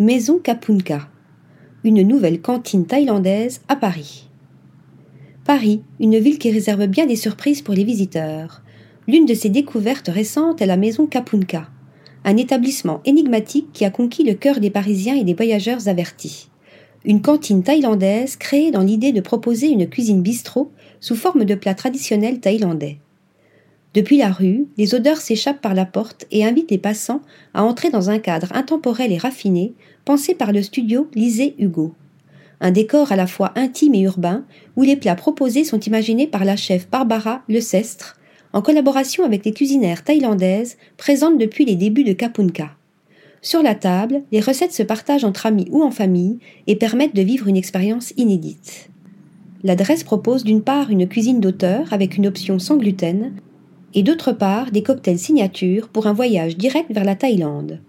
Maison Kapunka, une nouvelle cantine thaïlandaise à Paris. Paris, une ville qui réserve bien des surprises pour les visiteurs. L'une de ses découvertes récentes est la Maison Kapunka, un établissement énigmatique qui a conquis le cœur des Parisiens et des voyageurs avertis. Une cantine thaïlandaise créée dans l'idée de proposer une cuisine bistrot sous forme de plats traditionnels thaïlandais. Depuis la rue, les odeurs s'échappent par la porte et invitent les passants à entrer dans un cadre intemporel et raffiné, pensé par le studio Lisée Hugo. Un décor à la fois intime et urbain, où les plats proposés sont imaginés par la chef Barbara Lecestre, en collaboration avec les cuisinières thaïlandaises présentes depuis les débuts de Kapunka. Sur la table, les recettes se partagent entre amis ou en famille et permettent de vivre une expérience inédite. L'adresse propose d'une part une cuisine d'auteur avec une option sans gluten, et d'autre part des cocktails signature pour un voyage direct vers la Thaïlande.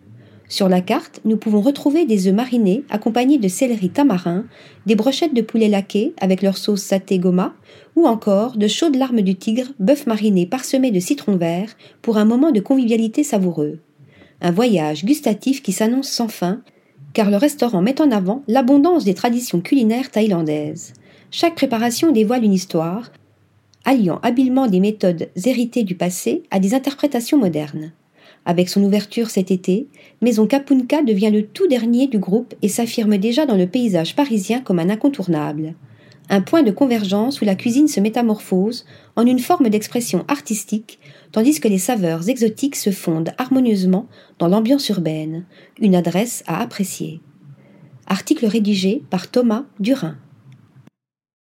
Sur la carte, nous pouvons retrouver des œufs marinés accompagnés de céleri tamarin, des brochettes de poulet laqué avec leur sauce saté goma, ou encore de chaudes larmes du tigre, bœuf mariné parsemé de citron vert pour un moment de convivialité savoureux. Un voyage gustatif qui s'annonce sans fin, car le restaurant met en avant l'abondance des traditions culinaires thaïlandaises. Chaque préparation dévoile une histoire, alliant habilement des méthodes héritées du passé à des interprétations modernes. Avec son ouverture cet été, Maison Kapunka devient le tout dernier du groupe et s'affirme déjà dans le paysage parisien comme un incontournable. Un point de convergence où la cuisine se métamorphose en une forme d'expression artistique, tandis que les saveurs exotiques se fondent harmonieusement dans l'ambiance urbaine. Une adresse à apprécier. Article rédigé par Thomas Durin.